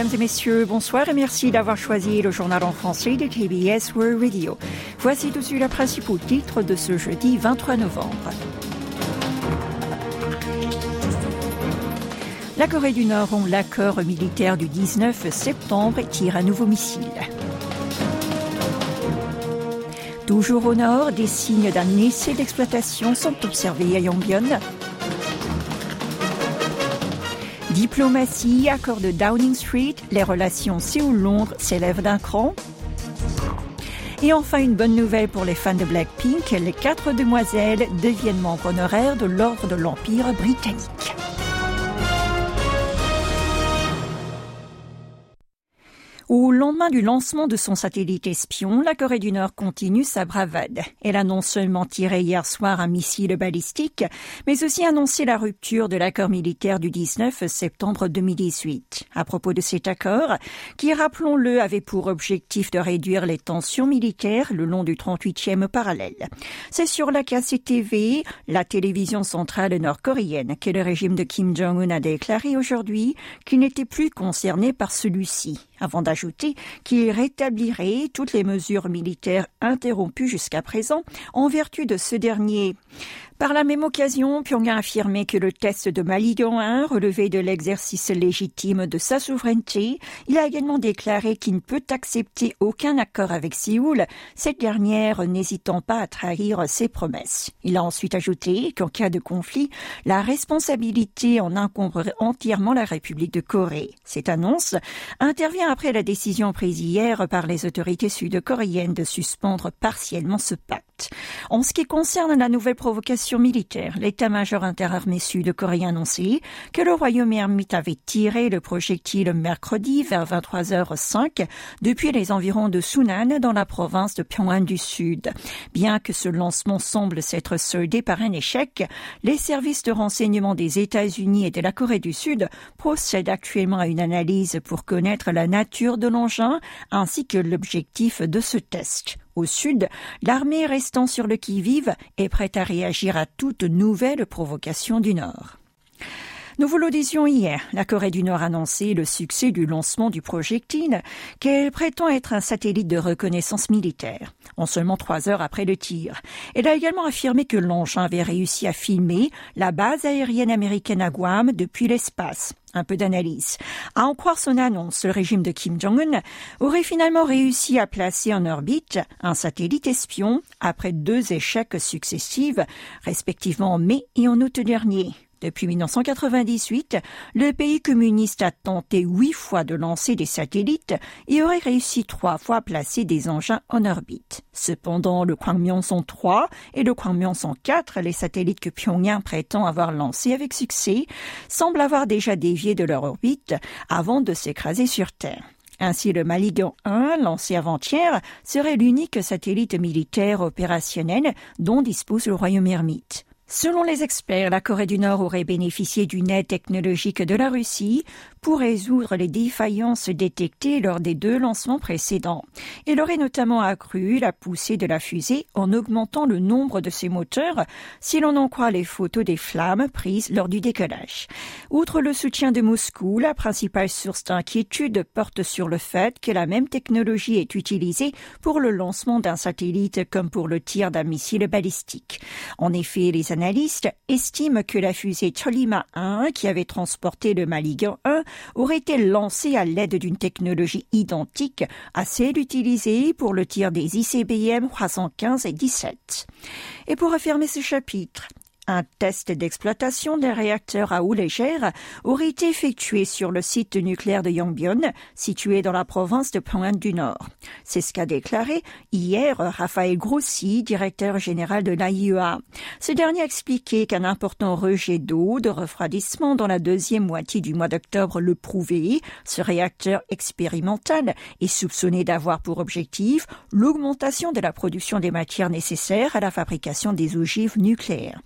Mesdames et messieurs, bonsoir et merci d'avoir choisi le journal en français de KBS World Radio. Voici tout de suite les principaux titres de ce jeudi 23 novembre. La Corée du Nord rompt l'accord militaire du 19 septembre et tire un nouveau missile. Toujours au nord, des signes d'un essai d'exploitation sont observés à Yongbyon. Diplomatie, accord de Downing Street, les relations Séoul-Londres s'élèvent d'un cran. Et enfin, une bonne nouvelle pour les fans de Blackpink, les quatre demoiselles deviennent membres honoraires de l'Ordre de l'Empire britannique. Lendemain du lancement de son satellite espion, la Corée du Nord continue sa bravade. Elle a non seulement tiré hier soir un missile balistique, mais aussi annoncé la rupture de l'accord militaire du 19 septembre 2018. À propos de cet accord, qui, rappelons-le, avait pour objectif de réduire les tensions militaires le long du 38e parallèle. C'est sur la KCTV, la télévision centrale nord-coréenne, que le régime de Kim Jong-un a déclaré aujourd'hui qu'il n'était plus concerné par celui-ci avant d'ajouter qu'il rétablirait toutes les mesures militaires interrompues jusqu'à présent en vertu de ce dernier. Par la même occasion, Pyongyang a affirmé que le test de Maligan 1 relevait de l'exercice légitime de sa souveraineté. Il a également déclaré qu'il ne peut accepter aucun accord avec Séoul, cette dernière n'hésitant pas à trahir ses promesses. Il a ensuite ajouté qu'en cas de conflit, la responsabilité en incomberait entièrement la République de Corée. Cette annonce intervient après la décision prise hier par les autorités sud-coréennes de suspendre partiellement ce pacte. En ce qui concerne la nouvelle provocation l'état-major interarmé sud-coréen annoncé que le royaume ermite avait tiré le projectile mercredi vers 23h05 depuis les environs de Sunan dans la province de Pyongyang du Sud. Bien que ce lancement semble s'être soldé par un échec, les services de renseignement des États-Unis et de la Corée du Sud procèdent actuellement à une analyse pour connaître la nature de l'engin ainsi que l'objectif de ce test. Au sud, l'armée restant sur le qui-vive est prête à réagir à toute nouvelle provocation du Nord. Nous vous le hier, la Corée du Nord a annoncé le succès du lancement du projectile qu'elle prétend être un satellite de reconnaissance militaire, en seulement trois heures après le tir. Elle a également affirmé que l'engin avait réussi à filmer la base aérienne américaine à Guam depuis l'espace. Un peu d'analyse. À en croire son annonce, le régime de Kim Jong-un aurait finalement réussi à placer en orbite un satellite espion après deux échecs successifs, respectivement en mai et en août dernier. Depuis 1998, le pays communiste a tenté huit fois de lancer des satellites et aurait réussi trois fois à placer des engins en orbite. Cependant, le Kwangmyong-son 3 et le Kwangmyong-son 4, les satellites que Pyongyang prétend avoir lancés avec succès, semblent avoir déjà dévié de leur orbite avant de s'écraser sur Terre. Ainsi, le Maligan 1, lancé avant-hier, serait l'unique satellite militaire opérationnel dont dispose le royaume ermite. Selon les experts, la Corée du Nord aurait bénéficié d'une aide technologique de la Russie pour résoudre les défaillances détectées lors des deux lancements précédents. Elle aurait notamment accru la poussée de la fusée en augmentant le nombre de ses moteurs, si l'on en croit les photos des flammes prises lors du décollage. Outre le soutien de Moscou, la principale source d'inquiétude porte sur le fait que la même technologie est utilisée pour le lancement d'un satellite comme pour le tir d'un missile balistique. En effet, les analystes estiment que la fusée Cholima 1, qui avait transporté le Maligan 1, aurait été lancée à l'aide d'une technologie identique à celle utilisée pour le tir des ICBM 315 et 17. Et pour refermer ce chapitre, un test d'exploitation d'un réacteur à eau légère aurait été effectué sur le site nucléaire de Yongbyon, situé dans la province de Pyongyang du Nord. C'est ce qu'a déclaré hier Raphaël Grossi, directeur général de l'AIEA. Ce dernier a expliqué qu'un important rejet d'eau de refroidissement dans la deuxième moitié du mois d'octobre le prouvait. Ce réacteur expérimental est soupçonné d'avoir pour objectif l'augmentation de la production des matières nécessaires à la fabrication des ogives nucléaires.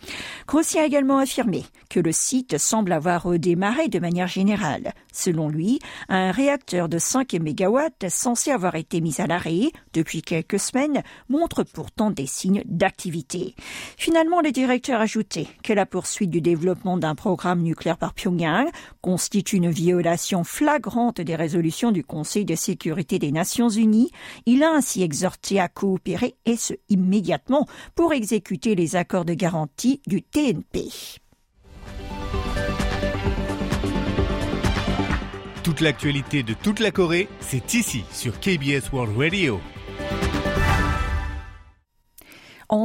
Grossi a également affirmé que le site semble avoir redémarré de manière générale. Selon lui, un réacteur de 5 MW censé avoir été mis à l'arrêt depuis quelques semaines montre pourtant des signes d'activité. Finalement, le directeur a ajouté que la poursuite du développement d'un programme nucléaire par Pyongyang constitue une violation flagrante des résolutions du Conseil de sécurité des Nations Unies. Il a ainsi exhorté à coopérer et ce immédiatement pour exécuter les accords de garantie du Toute l'actualité de toute la Corée, c'est ici sur KBS World Radio.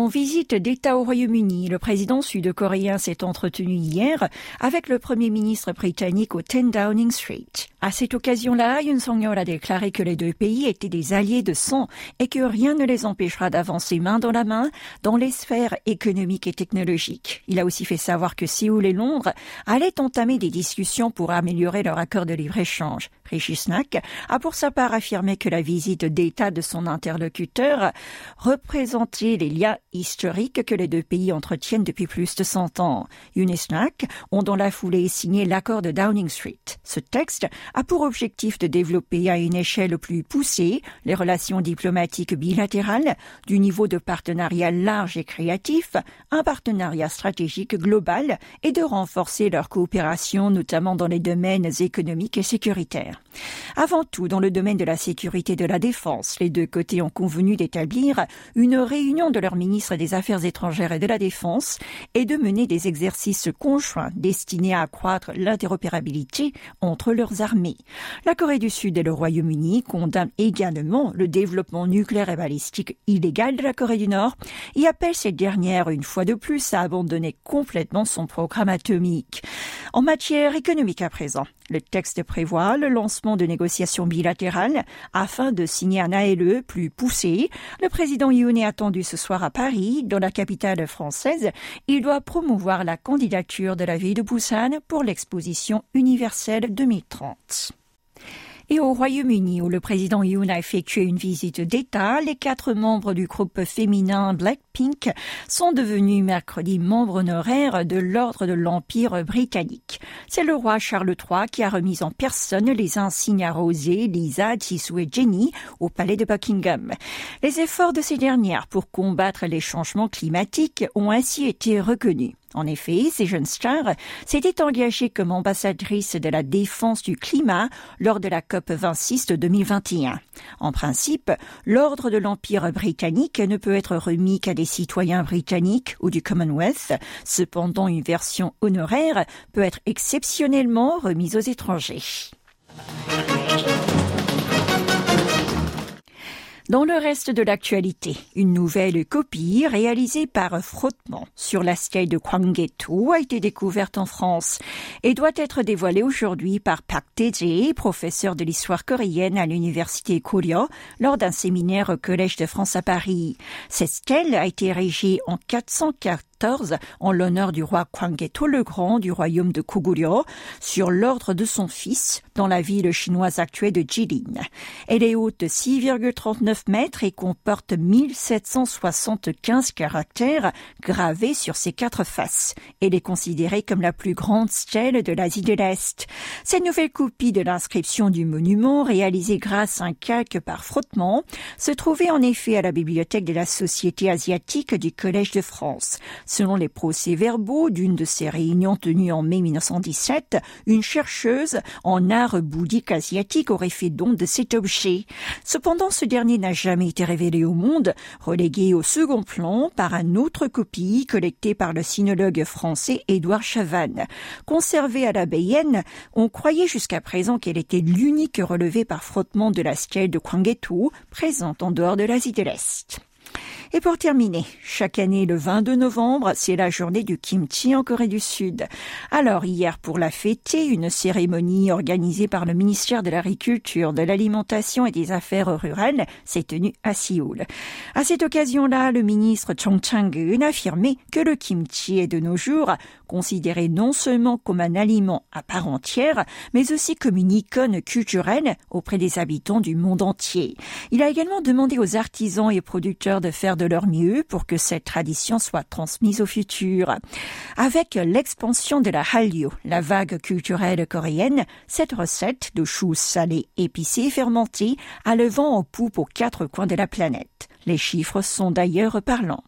Visite d'État au Royaume-Uni, le président sud-coréen s'est entretenu hier avec le premier ministre britannique au 10 Downing Street. À cette occasion-là, Yoon Song-yeol a déclaré que les deux pays étaient des alliés de sang et que rien ne les empêchera d'avancer main dans la main dans les sphères économiques et technologiques. Il a aussi fait savoir que Séoul et Londres allaient entamer des discussions pour améliorer leur accord de libre-échange. Rishi Sunak a pour sa part affirmé que la visite d'État de son interlocuteur représentait les liens historiques que les deux pays entretiennent depuis plus de 100 ans. Sunak ont dans la foulée signé l'accord de Downing Street. Ce texte a pour objectif de développer à une échelle plus poussée les relations diplomatiques bilatérales, du niveau de partenariat large et créatif, un partenariat stratégique global et de renforcer leur coopération notamment dans les domaines économiques et sécuritaires. Avant tout, dans le domaine de la sécurité et de la défense, les deux côtés ont convenu d'établir une réunion de leurs ministres des Affaires étrangères et de la Défense et de mener des exercices conjoints destinés à accroître l'interopérabilité entre leurs armées. La Corée du Sud et le Royaume-Uni condamnent également le développement nucléaire et balistique illégal de la Corée du Nord et appellent cette dernière une fois de plus à abandonner complètement son programme atomique. En matière économique à présent, le texte prévoit le lancement de négociations bilatérales afin de signer un ALE plus poussé. Le président Yoon est attendu ce soir à Paris, dans la capitale française. Il doit promouvoir la candidature de la ville de Busan pour l'exposition universelle 2030. Et au Royaume-Uni, où le président Yoon a effectué une visite d'État, les quatre membres du groupe féminin Blackpink sont devenus mercredi membres honoraires de l'Ordre de l'Empire britannique. C'est le roi Charles III qui a remis en personne les insignes arrosés Lisa, Jisoo et Jenny au palais de Buckingham. Les efforts de ces dernières pour combattre les changements climatiques ont ainsi été reconnus. En effet, ces jeunes stars s'étaient engagées comme ambassadrices de la défense du climat lors de la COP 26 de 2021. En principe, l'ordre de l'Empire britannique ne peut être remis qu'à des citoyens britanniques ou du Commonwealth. Cependant, une version honoraire peut être exceptionnellement remise aux étrangers. Dans le reste de l'actualité, une nouvelle copie réalisée par frottement sur la stèle de Kwangeto a été découverte en France et doit être dévoilée aujourd'hui par Park Tae-jae, professeur de l'histoire coréenne à l'université Korea, lors d'un séminaire au Collège de France à Paris. Cette stèle a été érigée en 404 en l'honneur du roi Kwangeto le Grand du royaume de Koguryo sur l'ordre de son fils dans la ville chinoise actuelle de Jilin. Elle est haute de 6,39 mètres et comporte 1775 caractères gravés sur ses quatre faces. Elle est considérée comme la plus grande stèle de l'Asie de l'Est. Cette nouvelle copie de l'inscription du monument, réalisée grâce à un calque par frottement, se trouvait en effet à la bibliothèque de la Société asiatique du Collège de France. Selon les procès-verbaux d'une de ces réunions tenues en mai 1917, une chercheuse en art bouddhique asiatique aurait fait don de cet objet. Cependant, ce dernier n'a jamais été révélé au monde, relégué au second plan par un autre copie collectée par le sinologue français Édouard Chavannes. Conservée à la Bayenne, on croyait jusqu'à présent qu'elle était l'unique relevée par frottement de la stèle de Kwangetu, présente en dehors de l'Asie de l'Est. Et pour terminer, chaque année le 22 novembre, c'est la journée du kimchi en Corée du Sud. Alors hier, pour la fêter, une cérémonie organisée par le ministère de l'Agriculture, de l'Alimentation et des Affaires rurales s'est tenue à Séoul. À cette occasion-là, le ministre Chong Chang-eun a affirmé que le kimchi est de nos jours considéré non seulement comme un aliment à part entière, mais aussi comme une icône culturelle auprès des habitants du monde entier. Il a également demandé aux artisans et producteurs de faire de leur mieux pour que cette tradition soit transmise au futur. Avec l'expansion de la Hallyu, la vague culturelle coréenne, cette recette de choux salés épicés fermentés a le vent en poupe aux quatre coins de la planète. Les chiffres sont d'ailleurs parlants.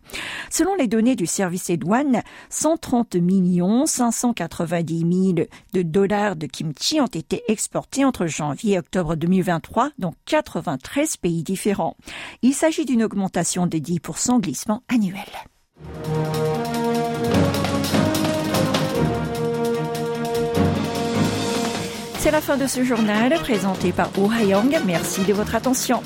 Selon les données du service des douanes, 130 millions 590 000 de dollars de kimchi ont été exportés entre janvier et octobre 2023 dans 93 pays différents. Il s'agit d'une augmentation de 10% glissement annuel. C'est la fin de ce journal présenté par Oh Hayang. Merci de votre attention.